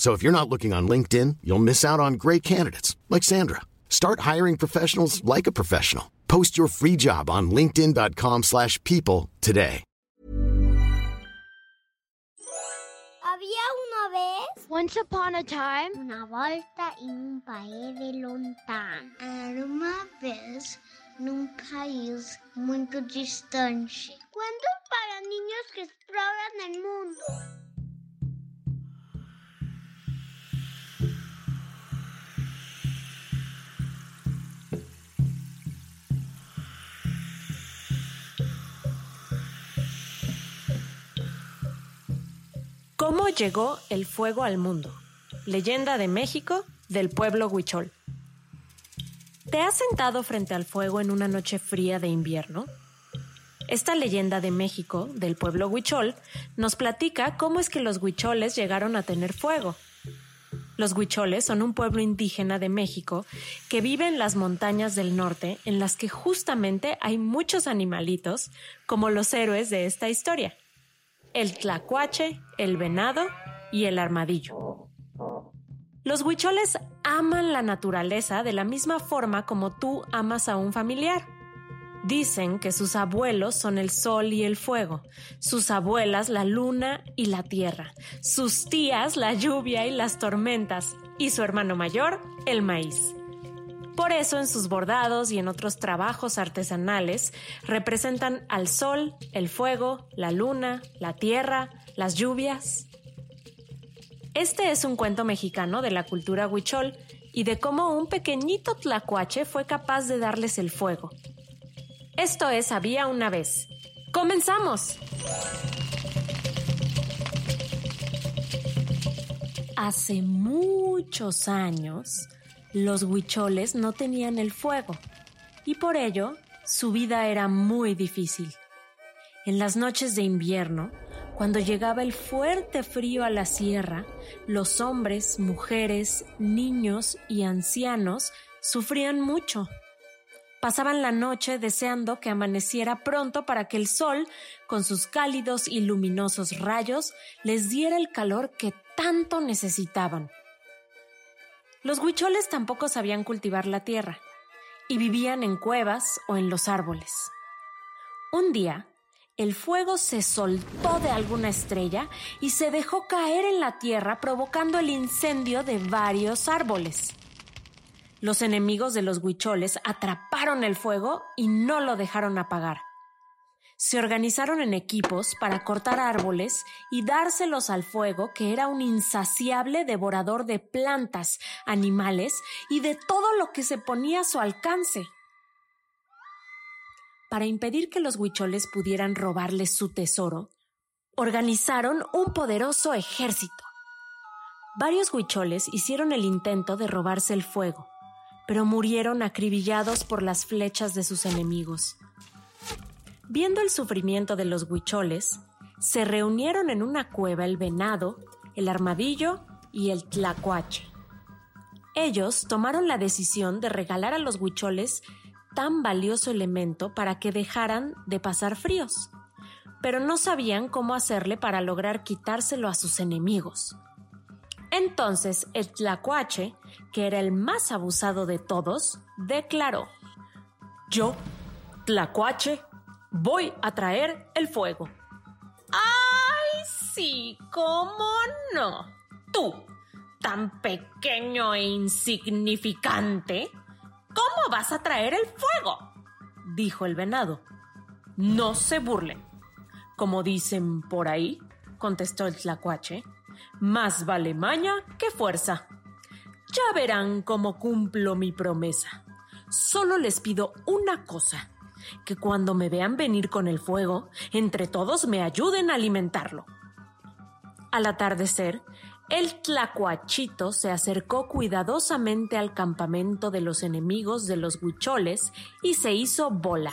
So if you're not looking on LinkedIn, you'll miss out on great candidates like Sandra. Start hiring professionals like a professional. Post your free job on linkedin.com/people slash people today. Había una vez Once upon a time, una volta em um país de lontano. Era uma vez num país muito distante. Cuento para niños que exploran el mundo. ¿Cómo llegó el fuego al mundo? Leyenda de México del pueblo Huichol. ¿Te has sentado frente al fuego en una noche fría de invierno? Esta leyenda de México del pueblo Huichol nos platica cómo es que los huicholes llegaron a tener fuego. Los huicholes son un pueblo indígena de México que vive en las montañas del norte en las que justamente hay muchos animalitos como los héroes de esta historia el tlacuache, el venado y el armadillo. Los huicholes aman la naturaleza de la misma forma como tú amas a un familiar. Dicen que sus abuelos son el sol y el fuego, sus abuelas la luna y la tierra, sus tías la lluvia y las tormentas, y su hermano mayor el maíz. Por eso en sus bordados y en otros trabajos artesanales representan al sol, el fuego, la luna, la tierra, las lluvias. Este es un cuento mexicano de la cultura huichol y de cómo un pequeñito tlacuache fue capaz de darles el fuego. Esto es Había una vez. ¡Comenzamos! Hace muchos años, los huicholes no tenían el fuego y por ello su vida era muy difícil. En las noches de invierno, cuando llegaba el fuerte frío a la sierra, los hombres, mujeres, niños y ancianos sufrían mucho. Pasaban la noche deseando que amaneciera pronto para que el sol, con sus cálidos y luminosos rayos, les diera el calor que tanto necesitaban. Los huicholes tampoco sabían cultivar la tierra y vivían en cuevas o en los árboles. Un día, el fuego se soltó de alguna estrella y se dejó caer en la tierra provocando el incendio de varios árboles. Los enemigos de los huicholes atraparon el fuego y no lo dejaron apagar. Se organizaron en equipos para cortar árboles y dárselos al fuego, que era un insaciable devorador de plantas, animales y de todo lo que se ponía a su alcance. Para impedir que los huicholes pudieran robarles su tesoro, organizaron un poderoso ejército. Varios huicholes hicieron el intento de robarse el fuego, pero murieron acribillados por las flechas de sus enemigos. Viendo el sufrimiento de los huicholes, se reunieron en una cueva el venado, el armadillo y el tlacuache. Ellos tomaron la decisión de regalar a los huicholes tan valioso elemento para que dejaran de pasar fríos, pero no sabían cómo hacerle para lograr quitárselo a sus enemigos. Entonces el tlacuache, que era el más abusado de todos, declaró, Yo, tlacuache, voy a traer el fuego. ¡Ay, sí! ¿Cómo no? Tú, tan pequeño e insignificante, ¿cómo vas a traer el fuego? dijo el venado. No se burlen. Como dicen por ahí, contestó el tlacuache, más vale maña que fuerza. Ya verán cómo cumplo mi promesa. Solo les pido una cosa que cuando me vean venir con el fuego, entre todos me ayuden a alimentarlo. Al atardecer, El tlacuachito se acercó cuidadosamente al campamento de los enemigos de los huicholes y se hizo bola.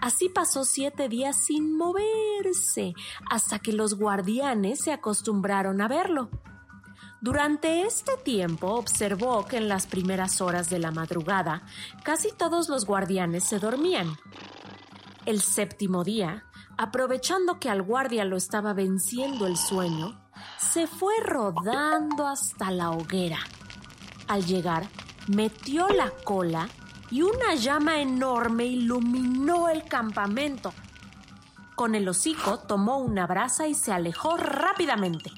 Así pasó siete días sin moverse, hasta que los guardianes se acostumbraron a verlo. Durante este tiempo observó que en las primeras horas de la madrugada casi todos los guardianes se dormían. El séptimo día, aprovechando que al guardia lo estaba venciendo el sueño, se fue rodando hasta la hoguera. Al llegar, metió la cola y una llama enorme iluminó el campamento. Con el hocico tomó una brasa y se alejó rápidamente.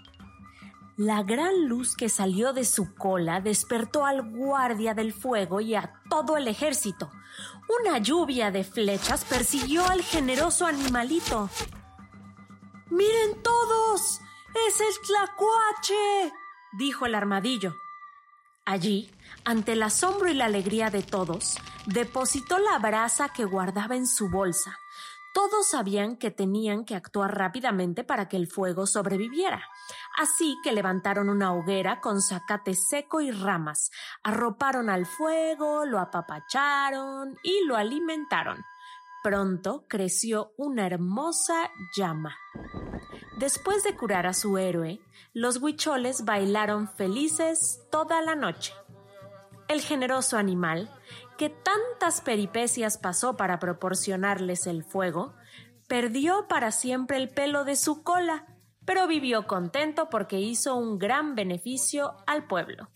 La gran luz que salió de su cola despertó al guardia del fuego y a todo el ejército. Una lluvia de flechas persiguió al generoso animalito. ¡Miren todos! ¡Es el tlacuache! dijo el armadillo. Allí, ante el asombro y la alegría de todos, depositó la brasa que guardaba en su bolsa. Todos sabían que tenían que actuar rápidamente para que el fuego sobreviviera. Así que levantaron una hoguera con zacate seco y ramas, arroparon al fuego, lo apapacharon y lo alimentaron. Pronto creció una hermosa llama. Después de curar a su héroe, los huicholes bailaron felices toda la noche. El generoso animal, que tantas peripecias pasó para proporcionarles el fuego, perdió para siempre el pelo de su cola, pero vivió contento porque hizo un gran beneficio al pueblo.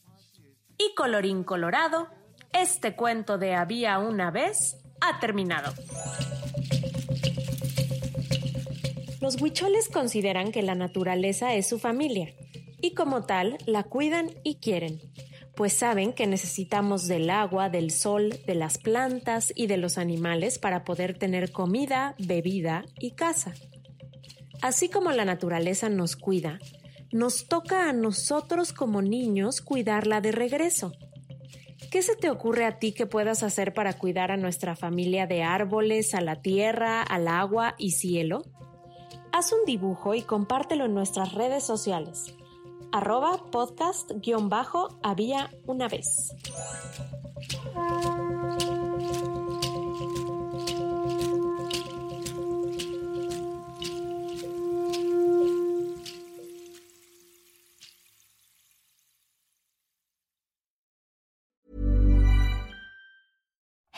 Y colorín colorado, este cuento de había una vez ha terminado. Los huicholes consideran que la naturaleza es su familia y como tal la cuidan y quieren, pues saben que necesitamos del agua, del sol, de las plantas y de los animales para poder tener comida, bebida y casa. Así como la naturaleza nos cuida, nos toca a nosotros como niños cuidarla de regreso. ¿Qué se te ocurre a ti que puedas hacer para cuidar a nuestra familia de árboles, a la tierra, al agua y cielo? Haz un dibujo y compártelo en nuestras redes sociales. Arroba podcast-había una vez.